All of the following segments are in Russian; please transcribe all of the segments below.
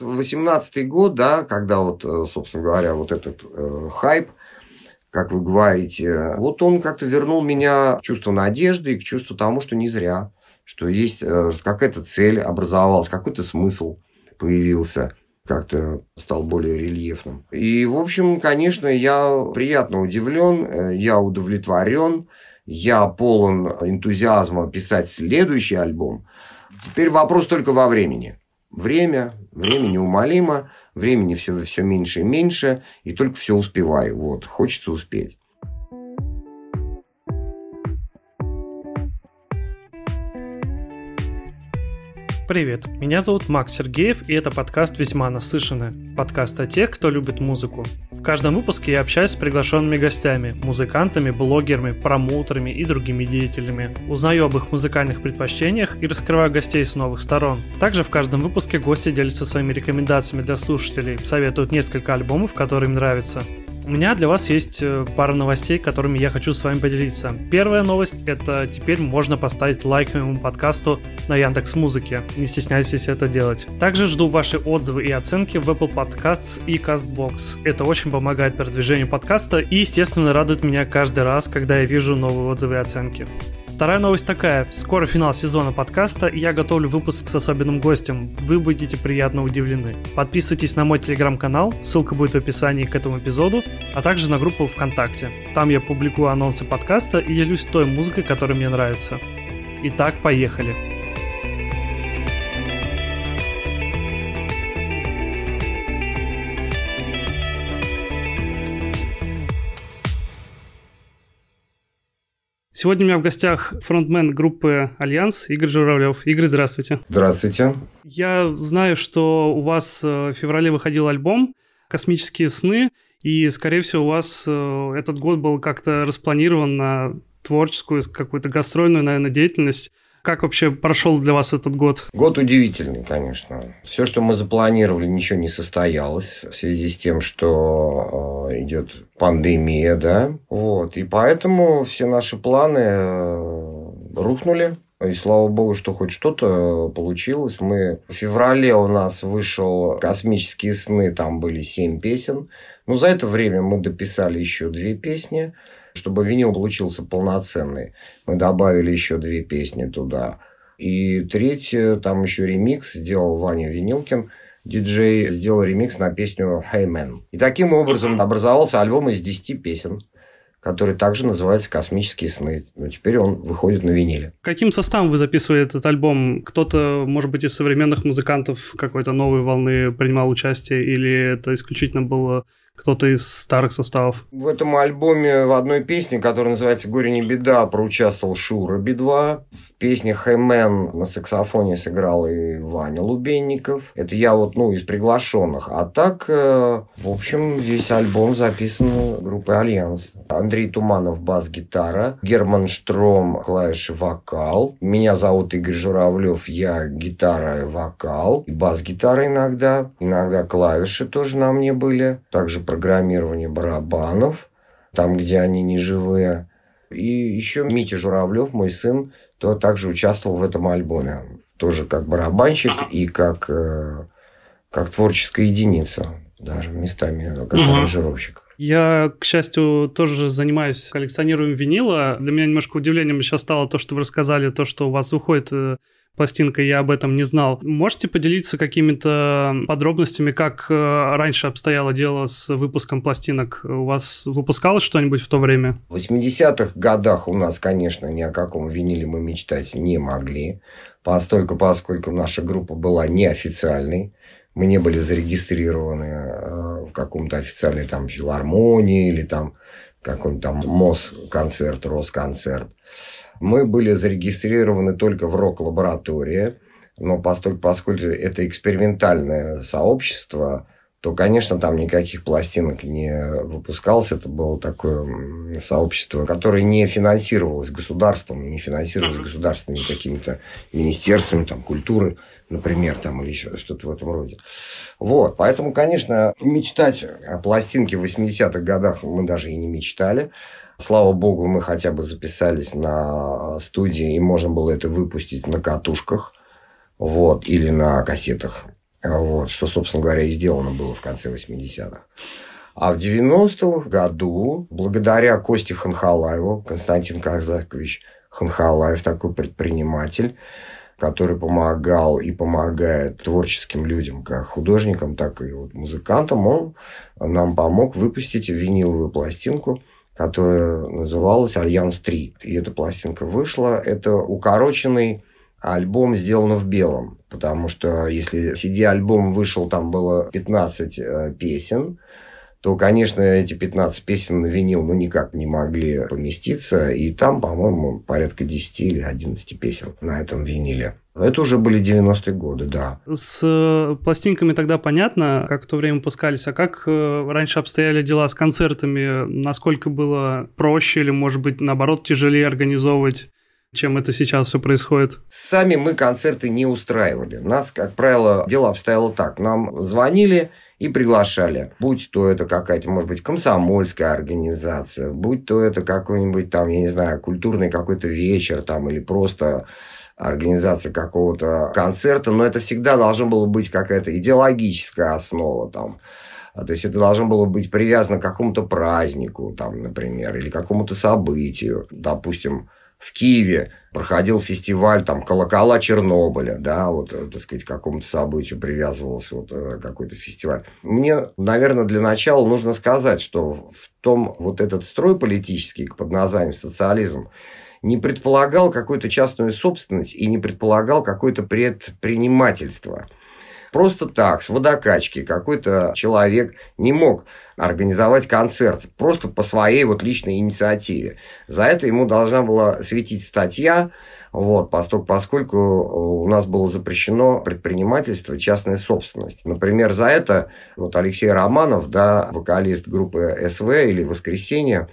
18 год, да, когда вот, э, собственно говоря, вот этот э, хайп, как вы говорите, вот он как-то вернул меня к чувству надежды и к чувству тому, что не зря, что есть э, какая-то цель образовалась, какой-то смысл появился как-то стал более рельефным. И, в общем, конечно, я приятно удивлен, э, я удовлетворен, я полон энтузиазма писать следующий альбом. Теперь вопрос только во времени. Время, время неумолимо, времени все, все меньше и меньше, и только все успеваю. Вот, хочется успеть. Привет, меня зовут Макс Сергеев, и это подкаст «Весьма наслышаны». Подкаст о тех, кто любит музыку. Каждом выпуске я общаюсь с приглашенными гостями, музыкантами, блогерами, промоутерами и другими деятелями. Узнаю об их музыкальных предпочтениях и раскрываю гостей с новых сторон. Также в каждом выпуске гости делятся своими рекомендациями для слушателей, советуют несколько альбомов, которые им нравятся. У меня для вас есть э, пара новостей, которыми я хочу с вами поделиться. Первая новость – это теперь можно поставить лайк моему подкасту на Яндекс Музыке. Не стесняйтесь это делать. Также жду ваши отзывы и оценки в Apple Podcasts и CastBox. Это очень помогает продвижению подкаста и, естественно, радует меня каждый раз, когда я вижу новые отзывы и оценки. Вторая новость такая. Скоро финал сезона подкаста, и я готовлю выпуск с особенным гостем. Вы будете приятно удивлены. Подписывайтесь на мой телеграм-канал, ссылка будет в описании к этому эпизоду, а также на группу ВКонтакте. Там я публикую анонсы подкаста и делюсь той музыкой, которая мне нравится. Итак, поехали. Сегодня у меня в гостях фронтмен группы «Альянс» Игорь Журавлев. Игорь, здравствуйте. Здравствуйте. Я знаю, что у вас э, в феврале выходил альбом «Космические сны», и, скорее всего, у вас э, этот год был как-то распланирован на творческую, какую-то гастрольную, наверное, деятельность. Как вообще прошел для вас этот год? Год удивительный, конечно. Все, что мы запланировали, ничего не состоялось в связи с тем, что э, идет пандемия, да. Вот. И поэтому все наши планы э, рухнули. И слава богу, что хоть что-то получилось. Мы в феврале у нас вышел «Космические сны», там были семь песен. Но за это время мы дописали еще две песни чтобы винил получился полноценный. Мы добавили еще две песни туда. И третье, там еще ремикс сделал Ваня Винилкин. Диджей сделал ремикс на песню «Hey Man». И таким образом образовался альбом из 10 песен который также называется «Космические сны». Но теперь он выходит на виниле. Каким составом вы записывали этот альбом? Кто-то, может быть, из современных музыкантов какой-то новой волны принимал участие, или это исключительно было кто-то из старых составов? В этом альбоме в одной песне, которая называется «Горе не беда», проучаствовал Шура Би-2. В песне «Hey Man» на саксофоне сыграл и Ваня Лубенников. Это я вот, ну, из приглашенных. А так, э, в общем, весь альбом записан группой «Альянс». Андрей Туманов – бас-гитара, Герман Штром – клавиши вокал. Меня зовут Игорь Журавлев, я гитара и вокал, и бас-гитара иногда. Иногда клавиши тоже на мне были. Также программирование барабанов, там, где они не живые. И еще Митя Журавлев, мой сын, то также участвовал в этом альбоме. Тоже как барабанщик и как, э, как творческая единица, даже местами как угу. аранжировщик. Я, к счастью, тоже занимаюсь коллекционированием винила. Для меня немножко удивлением сейчас стало то, что вы рассказали, то, что у вас выходит э, пластинка, я об этом не знал. Можете поделиться какими-то подробностями, как э, раньше обстояло дело с выпуском пластинок? У вас выпускалось что-нибудь в то время? В 80-х годах у нас, конечно, ни о каком виниле мы мечтать не могли, постольку, поскольку наша группа была неофициальной. Мы не были зарегистрированы э, в каком-то официальной там филармонии или там какой-нибудь там МОЗ-концерт, Росконцерт. Мы были зарегистрированы только в рок-лаборатории, но поскольку, это экспериментальное сообщество, то, конечно, там никаких пластинок не выпускалось. Это было такое сообщество, которое не финансировалось государством, не финансировалось государственными какими-то министерствами там, культуры, например, там, или еще что-то в этом роде. Вот. Поэтому, конечно, мечтать о пластинке в 80-х годах мы даже и не мечтали. Слава богу, мы хотя бы записались на студии, и можно было это выпустить на катушках вот, или на кассетах. Вот, что, собственно говоря, и сделано было в конце 80-х. А в 90-х году, благодаря Косте Ханхалаеву, Константин Казакович Ханхалаев, такой предприниматель, который помогал и помогает творческим людям, как художникам, так и вот музыкантам, он нам помог выпустить виниловую пластинку, которая называлась «Альянс 3». И эта пластинка вышла. Это укороченный альбом сделан в белом, потому что если CD-альбом вышел, там было 15 э, песен, то, конечно, эти 15 песен на винил ну никак не могли поместиться. И там, по-моему, порядка 10 или 11 песен на этом виниле. Это уже были 90-е годы, да. С э, пластинками тогда понятно, как в то время пускались, а как э, раньше обстояли дела с концертами? Насколько было проще или, может быть, наоборот, тяжелее организовывать чем это сейчас все происходит? Сами мы концерты не устраивали. Нас, как правило, дело обстояло так. Нам звонили, и приглашали. Будь то это какая-то, может быть, комсомольская организация, будь то это какой-нибудь там, я не знаю, культурный какой-то вечер там или просто организация какого-то концерта, но это всегда должно было быть какая-то идеологическая основа там. А, то есть это должно было быть привязано к какому-то празднику, там, например, или какому-то событию. Допустим, в Киеве проходил фестиваль там колокола Чернобыля, да, вот, э, так сказать, к какому-то событию привязывался вот э, какой-то фестиваль. Мне, наверное, для начала нужно сказать, что в том вот этот строй политический под названием социализм не предполагал какую-то частную собственность и не предполагал какое-то предпринимательство – Просто так, с водокачки, какой-то человек не мог организовать концерт просто по своей вот личной инициативе. За это ему должна была светить статья, вот, поскольку, поскольку у нас было запрещено предпринимательство частная собственность. Например, за это вот Алексей Романов, да, вокалист группы СВ или «Воскресенье»,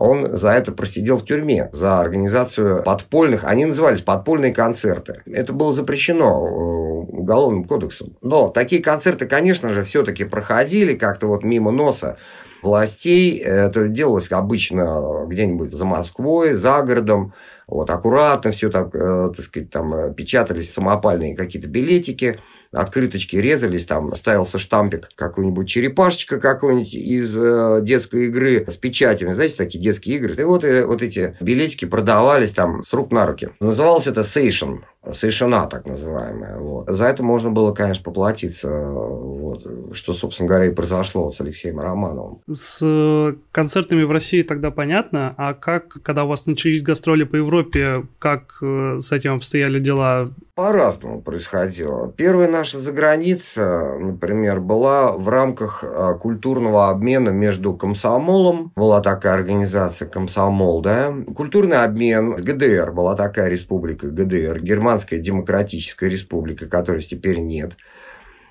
он за это просидел в тюрьме, за организацию подпольных, они назывались подпольные концерты. Это было запрещено э, уголовным кодексом. Но такие концерты, конечно же, все-таки проходили как-то вот мимо носа властей. Это делалось обычно где-нибудь за Москвой, за городом. Вот, аккуратно все так, э, так сказать, там э, печатались самопальные какие-то билетики открыточки резались, там ставился штампик какой-нибудь черепашечка какой-нибудь из э, детской игры с печатями, знаете, такие детские игры. И вот, и, э, вот эти билетики продавались там с рук на руки. Называлось это сейшн, сейшена так называемая. Вот. За это можно было, конечно, поплатиться, вот, что, собственно говоря, и произошло с Алексеем Романовым. С э, концертами в России тогда понятно, а как, когда у вас начались гастроли по Европе, как с этим обстояли дела? По-разному происходило. Первая наша заграница, например, была в рамках а, культурного обмена между комсомолом, была такая организация комсомол, да, культурный обмен с ГДР, была такая республика ГДР, Германская Демократическая Республика, которой теперь нет.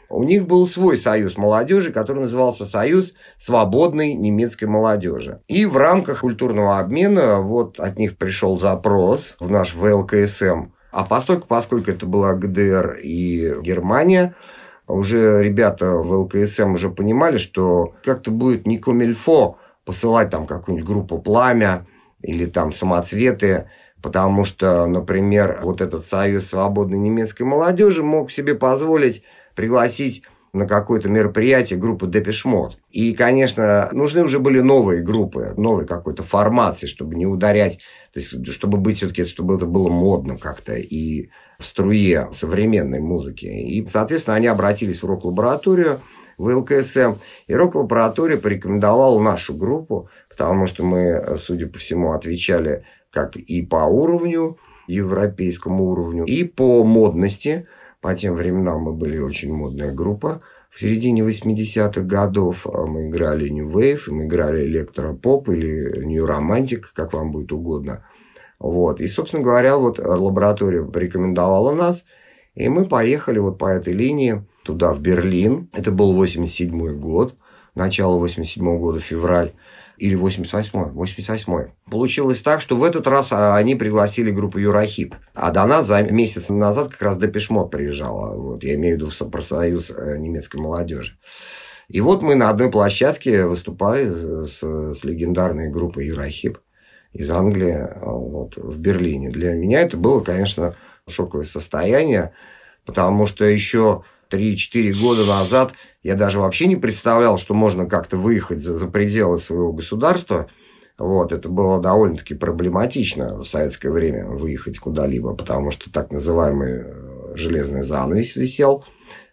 У них был свой союз молодежи, который назывался Союз свободной немецкой молодежи. И в рамках культурного обмена вот от них пришел запрос в наш ВЛКСМ а поскольку, поскольку это была ГДР и Германия, уже ребята в ЛКСМ уже понимали, что как-то будет не комильфо посылать там какую-нибудь группу «Пламя» или там «Самоцветы», потому что, например, вот этот Союз свободной немецкой молодежи мог себе позволить пригласить на какое-то мероприятие группы Депешмот. И, конечно, нужны уже были новые группы, новой какой-то формации, чтобы не ударять, то есть, чтобы быть все-таки, чтобы это было модно как-то и в струе современной музыки. И, соответственно, они обратились в рок-лабораторию, в ЛКСМ, и рок-лаборатория порекомендовала нашу группу, потому что мы, судя по всему, отвечали как и по уровню, европейскому уровню, и по модности – по тем временам мы были очень модная группа. В середине 80-х годов а, мы играли New Wave, мы играли электропоп или New Romantic, как вам будет угодно. Вот. И, собственно говоря, вот лаборатория порекомендовала нас, и мы поехали вот по этой линии туда, в Берлин. Это был 87 год, начало 87 года, февраль или 88-й, 88-й. Получилось так, что в этот раз а, они пригласили группу Юрахип. А до нас за месяц назад как раз Депешмот приезжала. Вот, я имею в виду в профсоюз э, немецкой молодежи. И вот мы на одной площадке выступали с, с легендарной группой Юрахип из Англии вот, в Берлине. Для меня это было, конечно, шоковое состояние, потому что еще 3-4 года назад я даже вообще не представлял, что можно как-то выехать за, за пределы своего государства. Вот, это было довольно-таки проблематично в советское время выехать куда-либо, потому что так называемый э, железный занавес висел.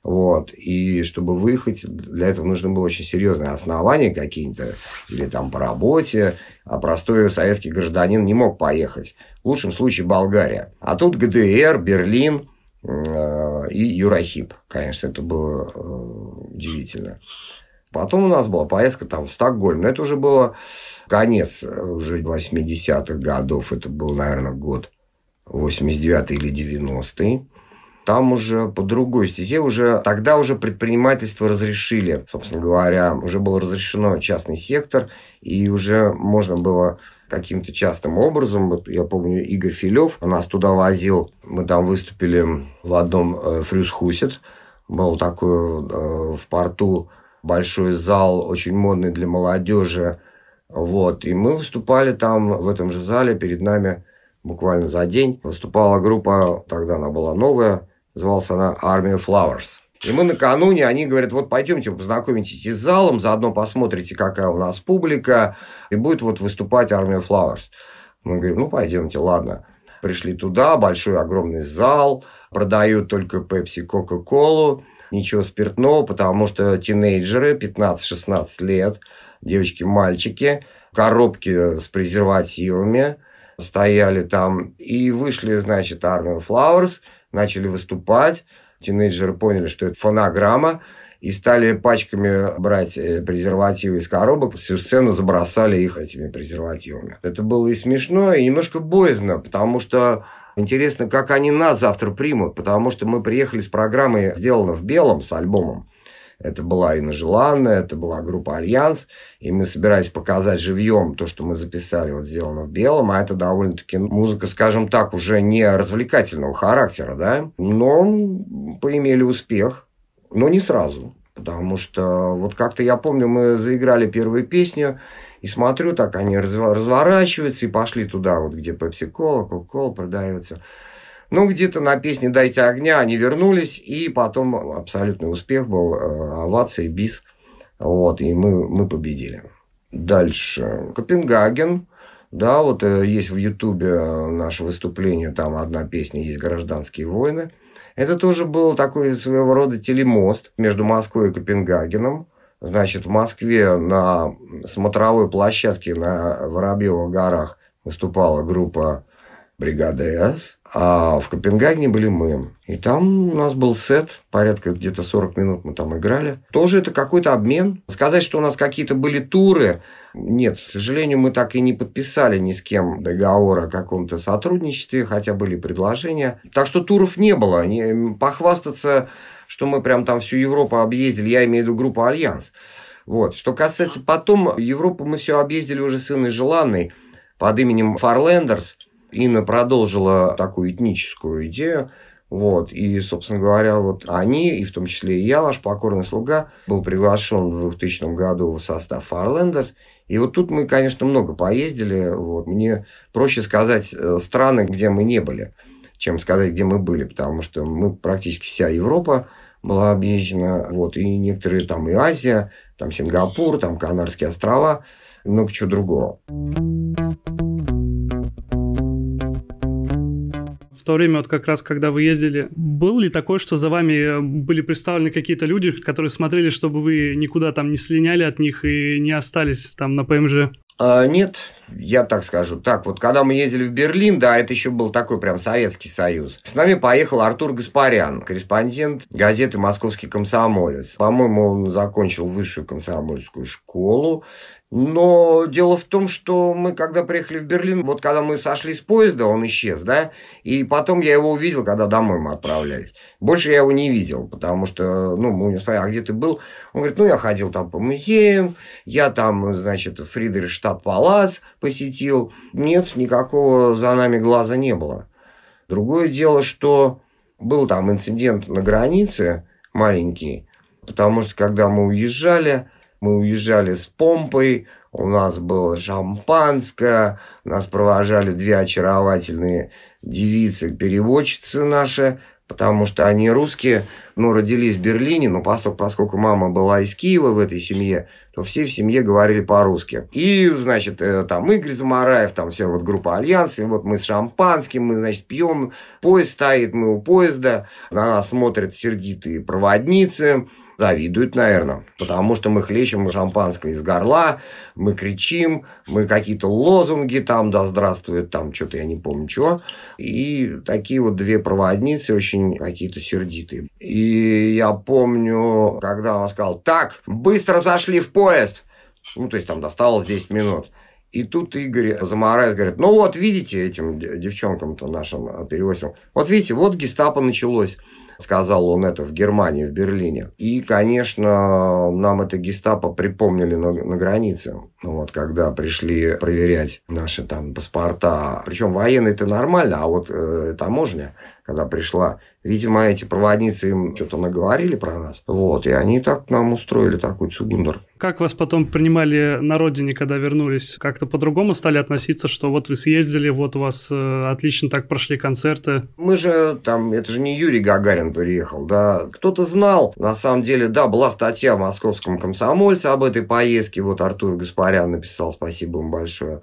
Вот. И чтобы выехать, для этого нужно было очень серьезное основание какие-то, или там по работе, а простой советский гражданин не мог поехать. В лучшем случае Болгария. А тут ГДР, Берлин, и Юрахип. Конечно, это было э, удивительно. Потом у нас была поездка там в Стокгольм. Но это уже было конец уже 80-х годов. Это был, наверное, год 89 или 90-й. Там уже по другой стезе, уже, тогда уже предпринимательство разрешили, собственно говоря, уже был разрешено частный сектор, и уже можно было каким-то частым образом. Вот я помню, Игорь Филев нас туда возил. Мы там выступили в одном э, Фрюсхусет. Был такой э, в порту большой зал, очень модный для молодежи. Вот. И мы выступали там, в этом же зале, перед нами буквально за день. Выступала группа, тогда она была новая, называлась она Army Flowers. И мы накануне, они говорят, вот пойдемте познакомитесь с залом, заодно посмотрите, какая у нас публика, и будет вот выступать Армия Flowers. Мы говорим, ну, пойдемте, ладно. Пришли туда, большой огромный зал, продают только пепси, кока-колу, ничего спиртного, потому что тинейджеры, 15-16 лет, девочки, мальчики, коробки с презервативами стояли там, и вышли, значит, Армия Flowers, начали выступать, Тинейджеры поняли, что это фонограмма, и стали пачками брать э, презервативы из коробок, всю сцену забросали их этими презервативами. Это было и смешно, и немножко боязно, потому что интересно, как они нас завтра примут, потому что мы приехали с программой «Сделано в белом» с альбомом. Это была Инна Желанная, это была группа «Альянс», и мы собирались показать живьем то, что мы записали, вот сделано в белом, а это довольно-таки музыка, скажем так, уже не развлекательного характера, да, но поимели успех, но не сразу, потому что вот как-то я помню, мы заиграли первую песню, и смотрю, так они разворачиваются и пошли туда, вот где пепси-кола, кока-кола продается. Ну, где-то на песне «Дайте огня» они вернулись, и потом абсолютный успех был, э, овации, бис. Вот, и мы, мы победили. Дальше. Копенгаген. Да, вот э, есть в Ютубе э, наше выступление, там одна песня есть «Гражданские войны». Это тоже был такой своего рода телемост между Москвой и Копенгагеном. Значит, в Москве на смотровой площадке на Воробьевых горах выступала группа бригада С, а в Копенгагене были мы. И там у нас был сет, порядка где-то 40 минут мы там играли. Тоже это какой-то обмен. Сказать, что у нас какие-то были туры, нет, к сожалению, мы так и не подписали ни с кем договор о каком-то сотрудничестве, хотя были предложения. Так что туров не было. Не, похвастаться, что мы прям там всю Европу объездили, я имею в виду группу «Альянс». Вот. Что касается потом, Европу мы все объездили уже с Инной Желанной под именем Фарлендерс. Инна продолжила такую этническую идею. Вот. И, собственно говоря, вот они, и в том числе и я, ваш покорный слуга, был приглашен в 2000 году в состав Farlanders. И вот тут мы, конечно, много поездили. Вот. Мне проще сказать э, страны, где мы не были, чем сказать, где мы были, потому что мы практически вся Европа была объезжена, вот, и некоторые там и Азия, там Сингапур, там Канарские острова, много чего другого. То время, вот как раз, когда вы ездили, был ли такое, что за вами были представлены какие-то люди, которые смотрели, чтобы вы никуда там не слиняли от них и не остались там на ПМЖ? А, нет, я так скажу. Так, вот когда мы ездили в Берлин, да, это еще был такой прям Советский Союз. С нами поехал Артур Гаспарян, корреспондент газеты «Московский комсомолец». По-моему, он закончил высшую комсомольскую школу. Но дело в том, что мы, когда приехали в Берлин, вот когда мы сошли с поезда, он исчез, да, и потом я его увидел, когда домой мы отправлялись. Больше я его не видел, потому что, ну, мы не спросили, а где ты был? Он говорит, ну, я ходил там по музеям, я там, значит, Фридрихштадт Палас посетил. Нет, никакого за нами глаза не было. Другое дело, что был там инцидент на границе маленький, потому что когда мы уезжали, мы уезжали с помпой, у нас было шампанское, нас провожали две очаровательные девицы, переводчицы наши, потому что они русские, ну, родились в Берлине, но поскольку, поскольку мама была из Киева в этой семье, то все в семье говорили по-русски. И, значит, э, там Игорь Замараев, там вся вот группа Альянс, и вот мы с шампанским, мы, значит, пьем, поезд стоит, мы у поезда, на нас смотрят сердитые проводницы, завидуют, наверное, потому что мы хлещем шампанское из горла, мы кричим, мы какие-то лозунги там, да здравствует там, что-то я не помню чего, и такие вот две проводницы очень какие-то сердитые. И я помню, когда он сказал, так, быстро зашли в поезд, ну, то есть там досталось 10 минут, и тут Игорь заморает, говорит, ну вот видите этим девчонкам-то нашим перевозим, вот видите, вот гестапо началось. Сказал он это в Германии, в Берлине. И, конечно, нам это гестапо припомнили на, на границе. Вот, когда пришли проверять наши там паспорта. Причем военные это нормально, а вот э, таможня, когда пришла, видимо, эти проводницы им что-то наговорили про нас. Вот, и они так нам устроили такой цугундер. Как вас потом принимали на родине, когда вернулись? Как-то по-другому стали относиться, что вот вы съездили, вот у вас э, отлично так прошли концерты? Мы же там, это же не Юрий Гагарин приехал, да. Кто-то знал, на самом деле, да, была статья в московском комсомольце об этой поездке, вот Артур Гаспарян написал, спасибо ему большое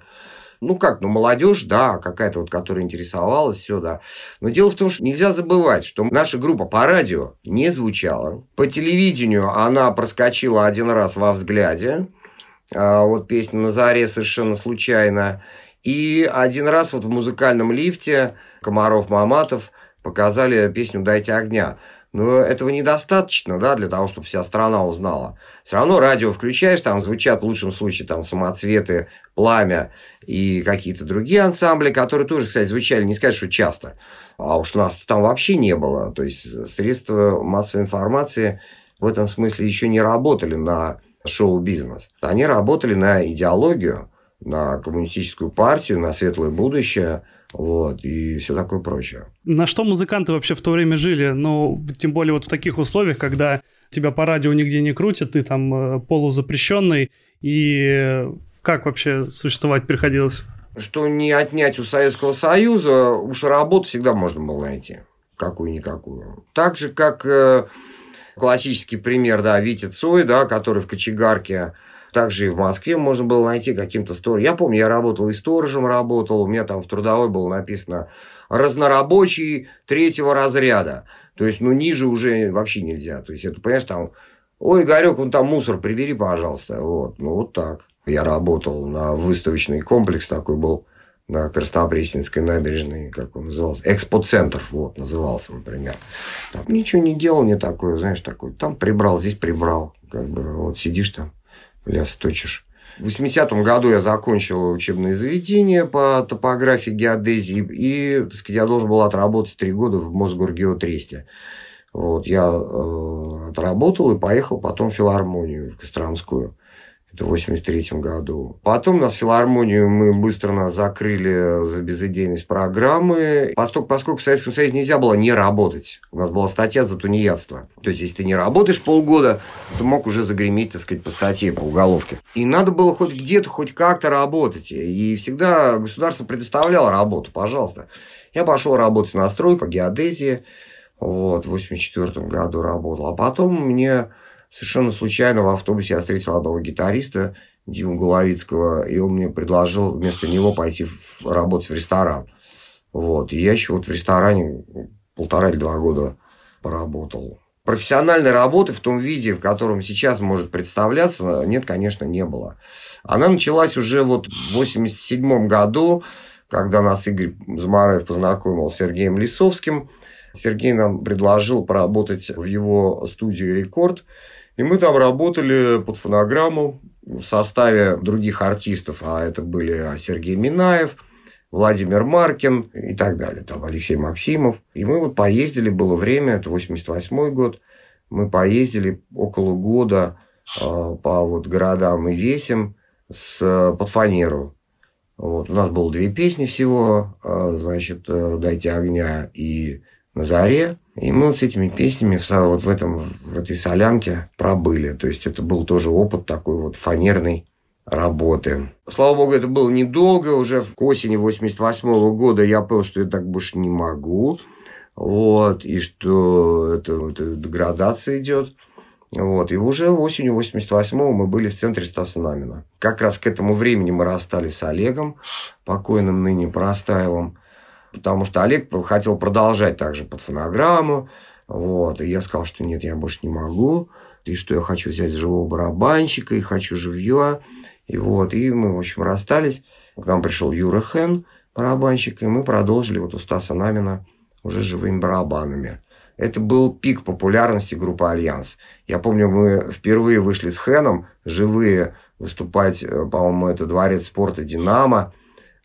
ну как, ну молодежь, да, какая-то вот, которая интересовалась, все, да. Но дело в том, что нельзя забывать, что наша группа по радио не звучала. По телевидению она проскочила один раз во взгляде. А, вот песня «На заре» совершенно случайно. И один раз вот в музыкальном лифте Комаров-Маматов показали песню «Дайте огня». Но этого недостаточно, да, для того, чтобы вся страна узнала. Все равно радио включаешь, там звучат в лучшем случае там самоцветы, пламя и какие-то другие ансамбли, которые тоже, кстати, звучали, не сказать, что часто. А уж нас там вообще не было. То есть средства массовой информации в этом смысле еще не работали на шоу-бизнес. Они работали на идеологию, на коммунистическую партию, на светлое будущее – вот, и все такое прочее. На что музыканты вообще в то время жили? Ну, тем более вот в таких условиях, когда тебя по радио нигде не крутят, ты там э, полузапрещенный, и как вообще существовать приходилось? Что не отнять у Советского Союза, уж работу всегда можно было найти. Какую-никакую. Так же, как э, классический пример, да, Витя Цой, да, который в кочегарке также и в Москве можно было найти каким-то сторож. Я помню, я работал и сторожем работал, у меня там в трудовой было написано разнорабочий третьего разряда. То есть, ну, ниже уже вообще нельзя. То есть, это, понимаешь, там, ой, Игорек, вон там мусор прибери, пожалуйста. Вот, ну, вот так. Я работал на выставочный комплекс такой был на Краснопресненской набережной, как он назывался, экспоцентр, вот, назывался, например. Там ничего не делал, не такое, знаешь, такой, там прибрал, здесь прибрал, как бы, вот сидишь там, ляс точишь. В 80-м году я закончил учебное заведение по топографии, геодезии, и так сказать, я должен был отработать три года в Мосгоргеотресте. Вот, я э, отработал и поехал потом в филармонию, в Костромскую. Это в 83 году. Потом нас филармонию мы быстро нас закрыли за безыдейность программы. Поскольку, поскольку в Советском Союзе нельзя было не работать. У нас была статья за тунеядство. То есть, если ты не работаешь полгода, то мог уже загреметь, так сказать, по статье, по уголовке. И надо было хоть где-то, хоть как-то работать. И всегда государство предоставляло работу, пожалуйста. Я пошел работать на стройку, геодезии. Вот, в 84 году работал. А потом мне Совершенно случайно в автобусе я встретил одного гитариста, Диму Головицкого, и он мне предложил вместо него пойти в, работать в ресторан. Вот. И я еще вот в ресторане полтора или два года поработал. Профессиональной работы в том виде, в котором сейчас может представляться, нет, конечно, не было. Она началась уже вот в 87 году, когда нас Игорь Замараев познакомил с Сергеем Лисовским. Сергей нам предложил поработать в его студии «Рекорд», и мы там работали под фонограмму в составе других артистов, а это были Сергей Минаев, Владимир Маркин и так далее, там Алексей Максимов. И мы вот поездили, было время, это 88 год, мы поездили около года э, по вот городам и весям с, под фанеру. Вот. У нас было две песни всего, э, значит, «Дайте огня» и «На заре». И мы вот с этими песнями в, вот в, этом, в этой солянке пробыли. То есть это был тоже опыт такой вот фанерной работы. Слава богу, это было недолго. Уже к осени 88 -го года я понял, что я так больше не могу. вот, и что это, это деградация идет. Вот, и уже осенью 88-го мы были в центре Стаса Намина. Как раз к этому времени мы расстались с Олегом, покойным ныне Парастаевым, потому что Олег хотел продолжать также под фонограмму, вот, и я сказал, что нет, я больше не могу, и что я хочу взять живого барабанщика, и хочу живье, и вот, и мы, в общем, расстались. К нам пришел Юра Хэн, барабанщик, и мы продолжили вот у Стаса Намина уже живыми барабанами. Это был пик популярности группы «Альянс». Я помню, мы впервые вышли с Хэном, живые, выступать, э, по-моему, это дворец спорта «Динамо»,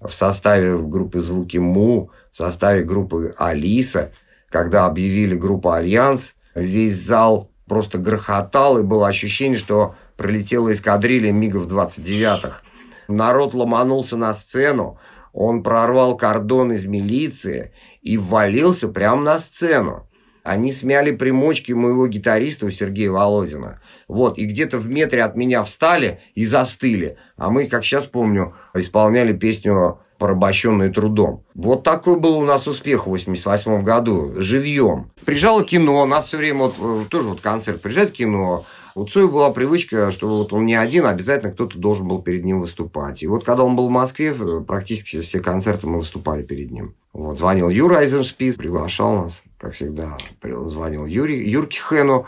в составе группы «Звуки Му», в составе группы «Алиса». Когда объявили группу «Альянс», весь зал просто грохотал, и было ощущение, что пролетела эскадрилья МиГов 29-х. Народ ломанулся на сцену, он прорвал кордон из милиции и ввалился прямо на сцену. Они смяли примочки моего гитариста у Сергея Володина. Вот, и где-то в метре от меня встали и застыли. А мы, как сейчас помню, исполняли песню порабощенные трудом. Вот такой был у нас успех в 88 году, живьем. Приезжало кино, у нас все время, вот, э, тоже вот концерт, приезжает кино, у Цоя была привычка, что вот он не один, обязательно кто-то должен был перед ним выступать. И вот когда он был в Москве, практически все концерты мы выступали перед ним. Вот, звонил Юра Айзеншпиц, приглашал нас, как всегда. Звонил Юрий, Юрке Хэну.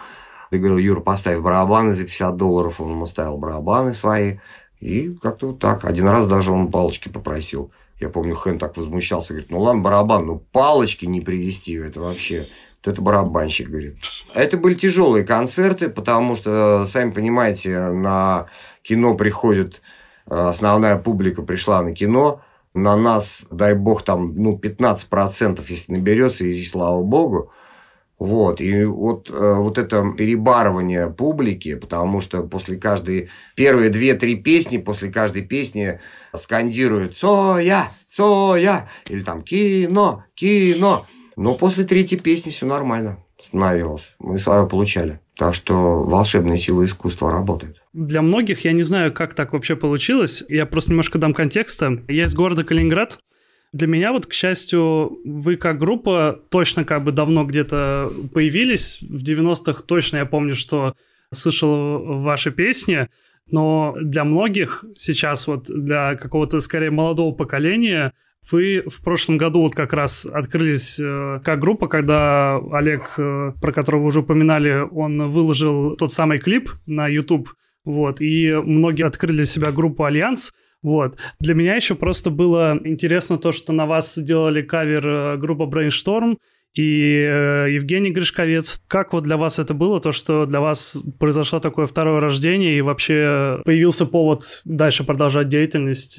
И говорил, Юра, поставь барабаны за 50 долларов. Он ему ставил барабаны свои. И как-то вот так. Один раз даже он палочки попросил. Я помню, Хэн так возмущался. Говорит, ну ладно, барабан, ну палочки не привезти, это вообще то это барабанщик, говорит. Это были тяжелые концерты, потому что, сами понимаете, на кино приходит, э, основная публика пришла на кино, на нас, дай бог, там, ну, 15%, если наберется, и слава богу. Вот, и вот, э, вот это перебарывание публики, потому что после каждой, первые две-три песни, после каждой песни скандируют «Цоя! Цоя!» или там «Кино! Кино!» Но после третьей песни все нормально становилось. Мы свое получали. Так что волшебная сила искусства работает. Для многих, я не знаю, как так вообще получилось. Я просто немножко дам контекста. Я из города Калининград. Для меня вот, к счастью, вы как группа точно как бы давно где-то появились. В 90-х точно я помню, что слышал ваши песни. Но для многих сейчас, вот для какого-то скорее молодого поколения, вы в прошлом году вот как раз открылись э, как группа, когда Олег, э, про которого вы уже упоминали, он выложил тот самый клип на YouTube, вот, и многие открыли для себя группу «Альянс», вот. Для меня еще просто было интересно то, что на вас делали кавер э, группа Brainstorm и Евгений Гришковец. Как вот для вас это было, то, что для вас произошло такое второе рождение и вообще появился повод дальше продолжать деятельность?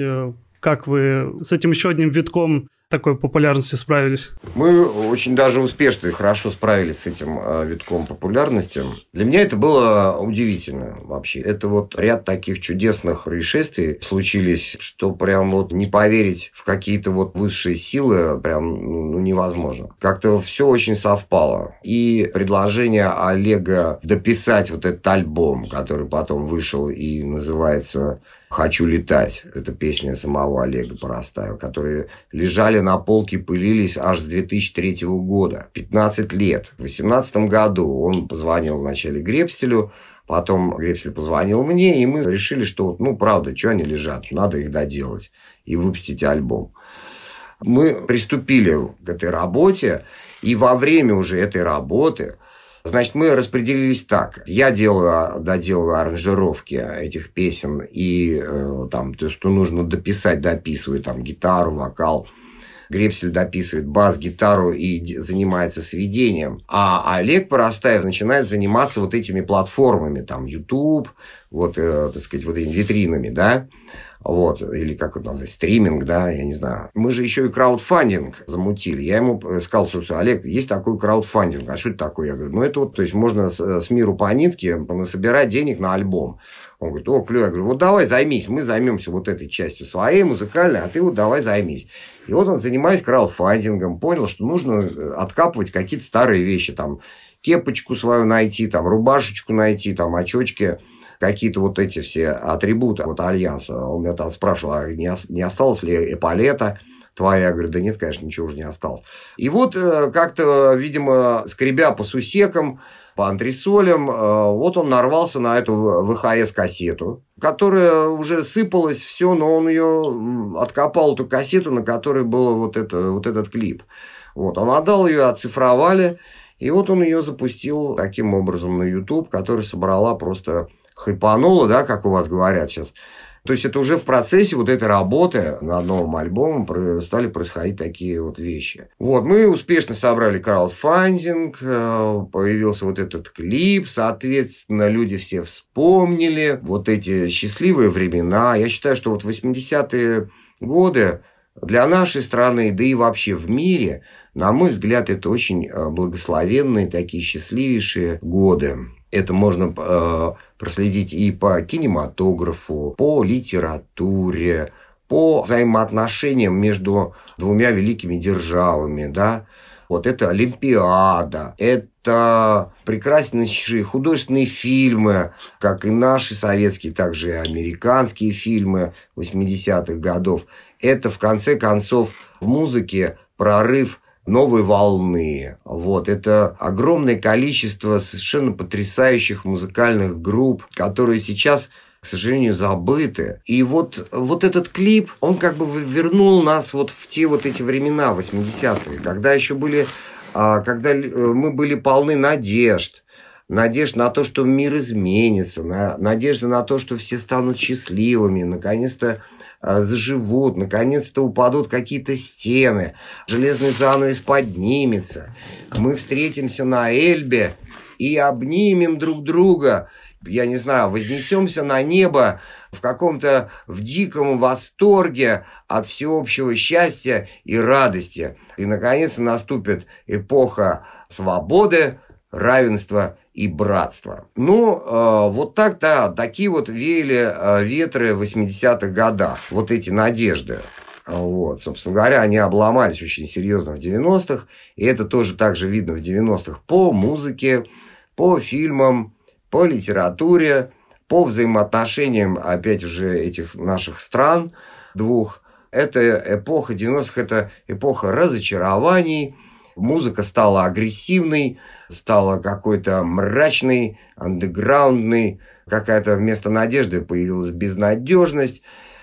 Как вы с этим еще одним витком такой популярности справились? Мы очень даже успешно и хорошо справились с этим э, витком популярности. Для меня это было удивительно вообще. Это вот ряд таких чудесных происшествий случились, что прям вот не поверить в какие-то вот высшие силы прям ну, невозможно. Как-то все очень совпало. И предложение Олега дописать вот этот альбом, который потом вышел и называется «Хочу летать». Это песня самого Олега Поростаева, которые лежали на полке, пылились аж с 2003 года. 15 лет. В 2018 году он позвонил вначале Гребстелю, потом Гребстель позвонил мне, и мы решили, что, ну, правда, что они лежат, надо их доделать и выпустить альбом. Мы приступили к этой работе, и во время уже этой работы – Значит, мы распределились так. Я делаю, доделываю аранжировки этих песен и э, там, то, что нужно дописать, дописываю там гитару, вокал. Гребсель дописывает бас, гитару и занимается сведением. А Олег Поростаев начинает заниматься вот этими платформами, там, YouTube, вот, э, так сказать, вот этими витринами, да вот, или как это назвать, стриминг, да, я не знаю. Мы же еще и краудфандинг замутили. Я ему сказал, что, Олег, есть такой краудфандинг, а что это такое? Я говорю, ну, это вот, то есть, можно с, с миру по нитке насобирать денег на альбом. Он говорит, о, клево. Я говорю, вот давай займись, мы займемся вот этой частью своей музыкальной, а ты вот давай займись. И вот он, занимаясь краудфандингом, понял, что нужно э, откапывать какие-то старые вещи, там, кепочку свою найти, там, рубашечку найти, там, очочки – какие-то вот эти все атрибуты вот Альянса. Он меня там спрашивал, а не, не осталось ли эполета, твоя. Я говорю, да нет, конечно, ничего уже не осталось. И вот э, как-то, видимо, скребя по сусекам, по антресолям, э, вот он нарвался на эту ВХС-кассету, которая уже сыпалась, все, но он ее откопал, эту кассету, на которой был вот, это, вот этот клип. Вот, он отдал ее, оцифровали, и вот он ее запустил таким образом на YouTube, который собрала просто хайпанула, да, как у вас говорят сейчас. То есть это уже в процессе вот этой работы над новым альбомом стали происходить такие вот вещи. Вот, мы успешно собрали краудфандинг, э, появился вот этот клип, соответственно, люди все вспомнили вот эти счастливые времена. Я считаю, что вот 80-е годы для нашей страны, да и вообще в мире, на мой взгляд, это очень э, благословенные, такие счастливейшие годы. Это можно э, проследить и по кинематографу, по литературе, по взаимоотношениям между двумя великими державами, да. Вот это Олимпиада, это прекраснейшие художественные фильмы, как и наши советские, так же и американские фильмы 80-х годов. Это, в конце концов, в музыке прорыв новой волны. Вот. Это огромное количество совершенно потрясающих музыкальных групп, которые сейчас к сожалению, забыты. И вот, вот этот клип, он как бы вернул нас вот в те вот эти времена, 80-е, когда еще были, а, когда э, мы были полны надежд, надежд на то, что мир изменится, на, надежда на то, что все станут счастливыми, наконец-то а, заживут, наконец-то упадут какие-то стены, железный занавес поднимется, мы встретимся на Эльбе и обнимем друг друга, я не знаю, вознесемся на небо в каком-то в диком восторге от всеобщего счастья и радости. И, наконец, наступит эпоха свободы, равенства и братства. Ну, э, вот так-то, такие вот веяли э, ветры в 80-х годах, вот эти надежды. Вот, собственно говоря, они обломались очень серьезно в 90-х, и это тоже также видно в 90-х по музыке, по фильмам, по литературе, по взаимоотношениям, опять уже, этих наших стран двух. Это эпоха 90-х, это эпоха разочарований, музыка стала агрессивной, стала какой-то мрачной, андеграундной, какая-то вместо надежды появилась безнадежность.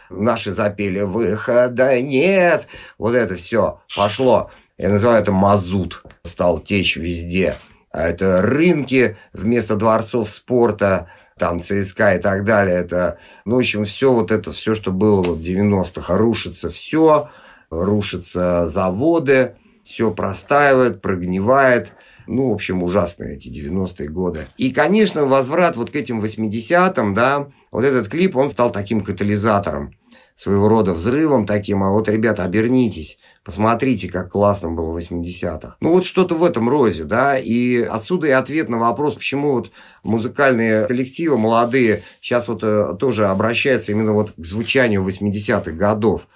Наши запели «Выхода нет!» Вот это все пошло. Я называю это мазут. Стал течь везде. А это рынки вместо дворцов спорта, там ЦСКА и так далее. Это, ну, в общем, все вот это, все, что было вот в 90-х, рушится все, рушатся заводы, все простаивает, прогнивает. Ну, в общем, ужасные эти 90-е годы. И, конечно, возврат вот к этим 80-м, да, вот этот клип, он стал таким катализатором, своего рода взрывом таким. А вот, ребята, обернитесь, посмотрите, как классно было в 80-х. Ну, вот что-то в этом роде, да, и отсюда и ответ на вопрос, почему вот музыкальные коллективы молодые сейчас вот э, тоже обращаются именно вот к звучанию 80-х годов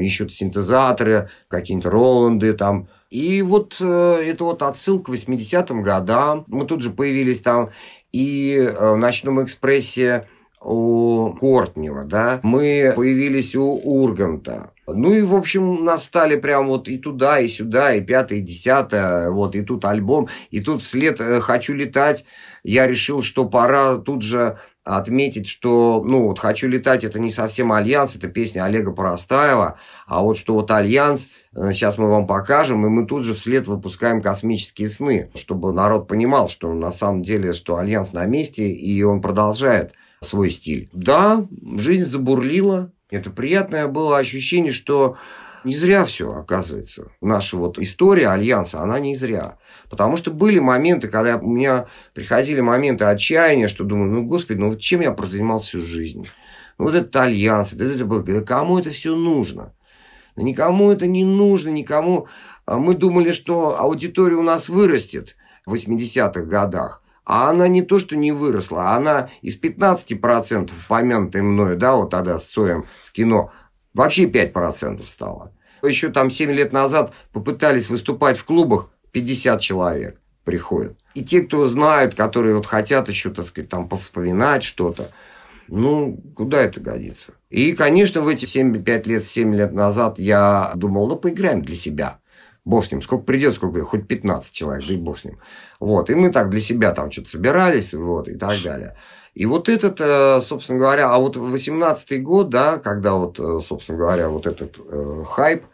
ищут синтезаторы, какие-нибудь Роланды там. И вот э, это вот отсылка к 80-м годам. Мы тут же появились там и э, в «Ночном экспрессе» у Кортнева, да, мы появились у Урганта. Ну и, в общем, нас стали прям вот и туда, и сюда, и пятое, и десятое, вот, и тут альбом, и тут вслед э, «Хочу летать», я решил, что пора тут же отметить, что, ну, вот «Хочу летать» – это не совсем «Альянс», это песня Олега Парастаева, а вот что вот «Альянс», сейчас э, мы вам покажем, и мы тут же вслед выпускаем «Космические сны», чтобы народ понимал, что на самом деле, что «Альянс» на месте, и он продолжает свой стиль. Да, жизнь забурлила, это приятное было ощущение, что не зря все, оказывается. Наша вот история Альянса, она не зря. Потому что были моменты, когда у меня приходили моменты отчаяния, что думаю, ну, господи, ну, чем я прозанимался всю жизнь? Ну, вот этот Альянс, это, это, да кому это все нужно? Да никому это не нужно, никому. А мы думали, что аудитория у нас вырастет в 80-х годах. А она не то, что не выросла, она из 15% помянутой мною, да, вот тогда с Цоем, с кино, вообще 5% стала. Еще там 7 лет назад попытались выступать в клубах, 50 человек приходят. И те, кто знают, которые вот хотят еще, так сказать, там повспоминать что-то, ну, куда это годится? И, конечно, в эти 7-5 лет, 7 лет назад я думал, ну, поиграем для себя. Бог с ним, сколько придет, сколько придет, хоть 15 человек, да и бог с ним. Вот, и мы так для себя там что-то собирались, вот, и так далее. И вот этот, э, собственно говоря, а вот 18 год, да, когда вот, э, собственно говоря, вот этот э, хайп,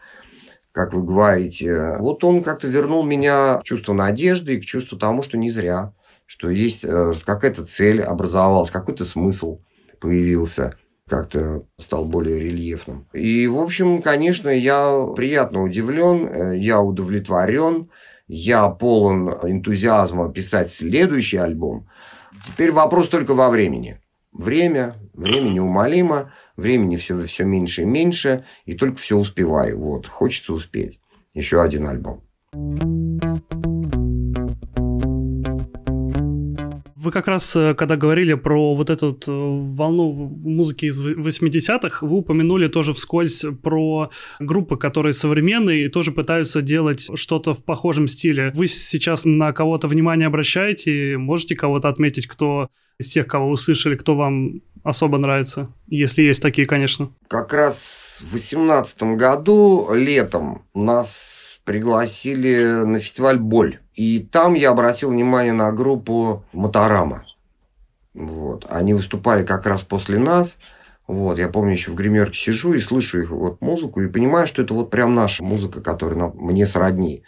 как вы говорите, вот он как-то вернул меня к чувству надежды и к чувству тому, что не зря, что есть э, какая-то цель образовалась, какой-то смысл появился как-то стал более рельефным. И, в общем, конечно, я приятно удивлен, э, я удовлетворен, я полон энтузиазма писать следующий альбом. Теперь вопрос только во времени. Время, время неумолимо, времени все, все меньше и меньше, и только все успеваю. Вот, хочется успеть. Еще один альбом. Вы как раз, э, когда говорили про вот эту э, волну музыки из 80-х, вы упомянули тоже вскользь про группы, которые современные и тоже пытаются делать что-то в похожем стиле. Вы сейчас на кого-то внимание обращаете? Можете кого-то отметить, кто из тех, кого услышали, кто вам особо нравится? Если есть такие, конечно. Как раз в 2018 году, летом, нас пригласили на фестиваль «Боль». И там я обратил внимание на группу «Моторама». Вот. Они выступали как раз после нас. Вот, я помню, еще в гримерке сижу и слышу их вот музыку и понимаю, что это вот прям наша музыка, которая нам, мне сродни.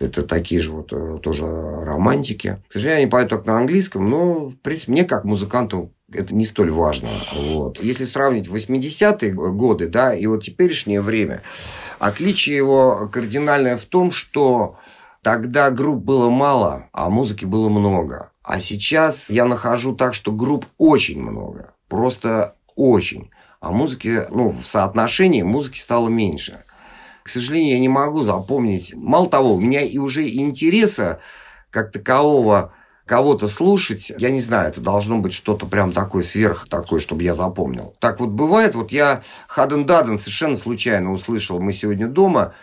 Это такие же вот э, тоже романтики. К сожалению, они поют только на английском, но, в принципе, мне как музыканту это не столь важно. Вот. Если сравнить 80-е годы, да, и вот теперешнее время, отличие его кардинальное в том, что тогда групп было мало, а музыки было много. А сейчас я нахожу так, что групп очень много. Просто очень. А музыки, ну, в соотношении музыки стало меньше. К сожалению, я не могу запомнить. Мало того, у меня и уже интереса как такового кого-то слушать, я не знаю, это должно быть что-то прям такое сверх такое, чтобы я запомнил. Так вот бывает, вот я Хаден Даден совершенно случайно услышал «Мы сегодня дома»,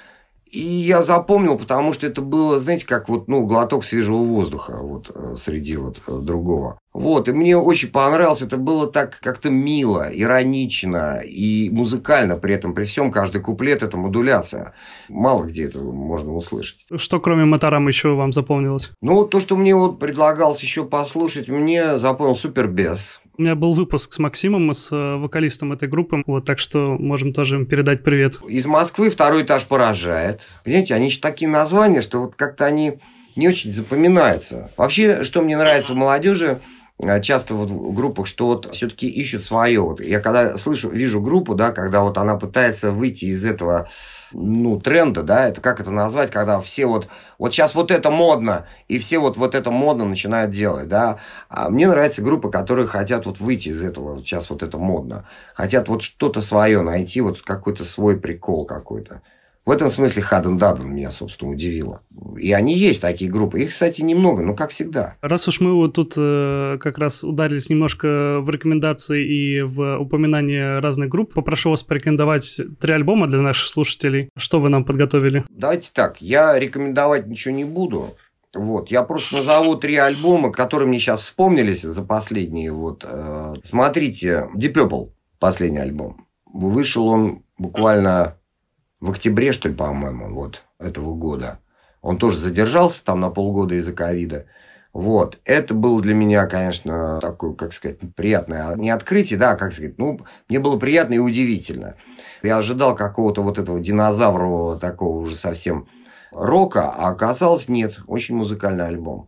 и я запомнил, потому что это было, знаете, как вот, ну, глоток свежего воздуха вот э, среди вот э, другого. Вот, и мне очень понравилось, это было так как-то мило, иронично и музыкально при этом, при всем, каждый куплет – это модуляция. Мало где это можно услышать. Что кроме Моторам еще вам запомнилось? Ну, то, что мне вот предлагалось еще послушать, мне запомнил Супербес. У меня был выпуск с Максимом, с э, вокалистом этой группы, вот, так что можем тоже им передать привет. Из Москвы второй этаж поражает. Понимаете, они же такие названия, что вот как-то они не очень запоминаются. Вообще, что мне нравится в молодежи, э, часто вот в группах, что вот все-таки ищут свое. Вот я когда слышу, вижу группу, да, когда вот она пытается выйти из этого ну, тренда, да, это как это назвать, когда все вот, вот сейчас вот это модно, и все вот, вот это модно начинают делать, да. А мне нравятся группы, которые хотят вот выйти из этого, вот сейчас вот это модно, хотят вот что-то свое найти, вот какой-то свой прикол какой-то. В этом смысле Хаден Даден меня, собственно, удивило. И они есть, такие группы. Их, кстати, немного, но как всегда. Раз уж мы вот тут э, как раз ударились немножко в рекомендации и в упоминание разных групп, попрошу вас порекомендовать три альбома для наших слушателей. Что вы нам подготовили? Давайте так, я рекомендовать ничего не буду. Вот, я просто назову три альбома, которые мне сейчас вспомнились за последние. Вот, э, смотрите, Deep Purple, последний альбом. Вышел он буквально в октябре, что ли, по-моему, вот этого года. Он тоже задержался там на полгода из-за ковида. Вот. Это было для меня, конечно, такое, как сказать, приятное, не открытие, да, как сказать, ну, мне было приятно и удивительно. Я ожидал какого-то вот этого динозаврового такого уже совсем рока, а оказалось нет. Очень музыкальный альбом.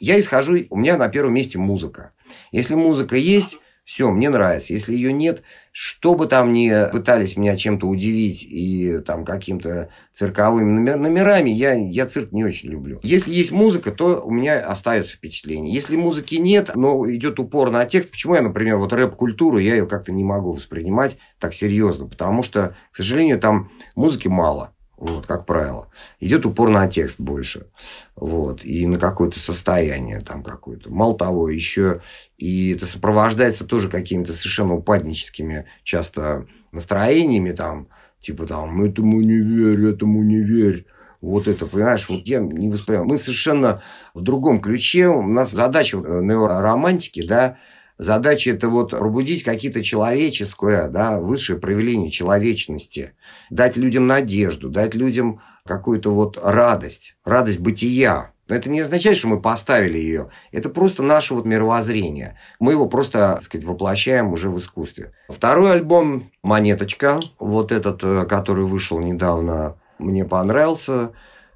Я исхожу, у меня на первом месте музыка. Если музыка есть, все, мне нравится. Если ее нет, что бы там ни пытались меня чем-то удивить и там каким-то цирковыми номерами, я, я цирк не очень люблю. Если есть музыка, то у меня остается впечатление. Если музыки нет, но идет упор на текст, почему я, например, вот рэп-культуру, я ее как-то не могу воспринимать так серьезно, потому что, к сожалению, там музыки мало вот, как правило. Идет упор на текст больше, вот, и на какое-то состояние там какое-то. Мало того, еще и это сопровождается тоже какими-то совершенно упадническими часто настроениями, там, типа там, этому не верь, этому не верь. Вот это, понимаешь, вот я не воспринимаю. Мы совершенно в другом ключе. У нас задача неоромантики, да, Задача это вот пробудить какие-то человеческое, да, высшее проявление человечности, дать людям надежду, дать людям какую-то вот радость, радость бытия. Но это не означает, что мы поставили ее. Это просто наше вот мировоззрение. Мы его просто, так сказать, воплощаем уже в искусстве. Второй альбом «Монеточка», вот этот, э, который вышел недавно, мне понравился.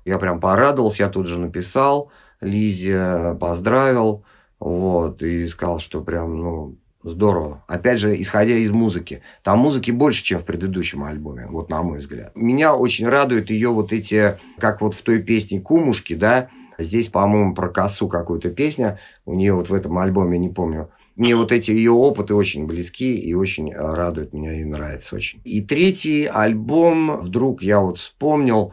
Я прям порадовался, я тут же написал Лизе, поздравил. Вот, и сказал, что прям, ну, Здорово. Опять же, исходя из музыки. Там музыки больше, чем в предыдущем альбоме, вот на мой взгляд. Меня очень радуют ее вот эти, как вот в той песне «Кумушки», да, здесь, по-моему, про косу какую-то песня, у нее вот в этом альбоме, не помню, мне вот эти ее опыты очень близки и очень радуют меня и нравится очень. И третий альбом, вдруг я вот вспомнил,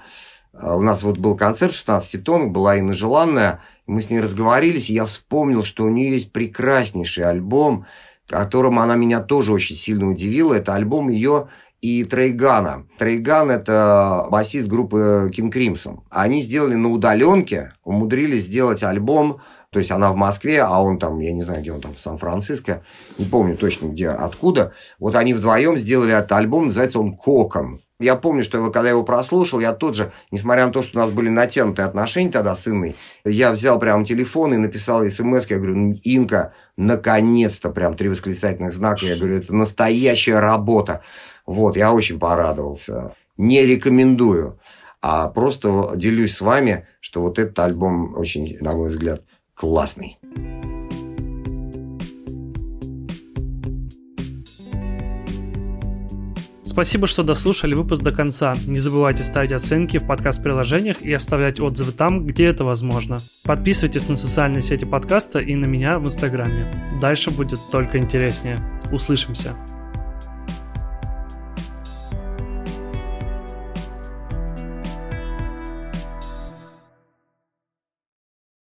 а, у нас вот был концерт в 16 тоннах, была Инна Желанная, мы с ней разговорились, и я вспомнил, что у нее есть прекраснейший альбом, которым она меня тоже очень сильно удивила. Это альбом ее и Трейгана. Трейган – это басист группы King Crimson. Они сделали на удаленке, умудрились сделать альбом, то есть она в Москве, а он там, я не знаю, где он там, в Сан-Франциско, не помню точно где, откуда. Вот они вдвоем сделали этот альбом, называется он «Кокон». Я помню, что когда я его прослушал, я тот же, несмотря на то, что у нас были натянутые отношения тогда с Инной, я взял прям телефон и написал смс, я говорю, «Ну, Инка, наконец-то, прям три восклицательных знака, я говорю, это настоящая работа. Вот, я очень порадовался. Не рекомендую, а просто делюсь с вами, что вот этот альбом очень, на мой взгляд, классный. Спасибо, что дослушали выпуск до конца. Не забывайте ставить оценки в подкаст-приложениях и оставлять отзывы там, где это возможно. Подписывайтесь на социальные сети подкаста и на меня в Инстаграме. Дальше будет только интереснее. Услышимся.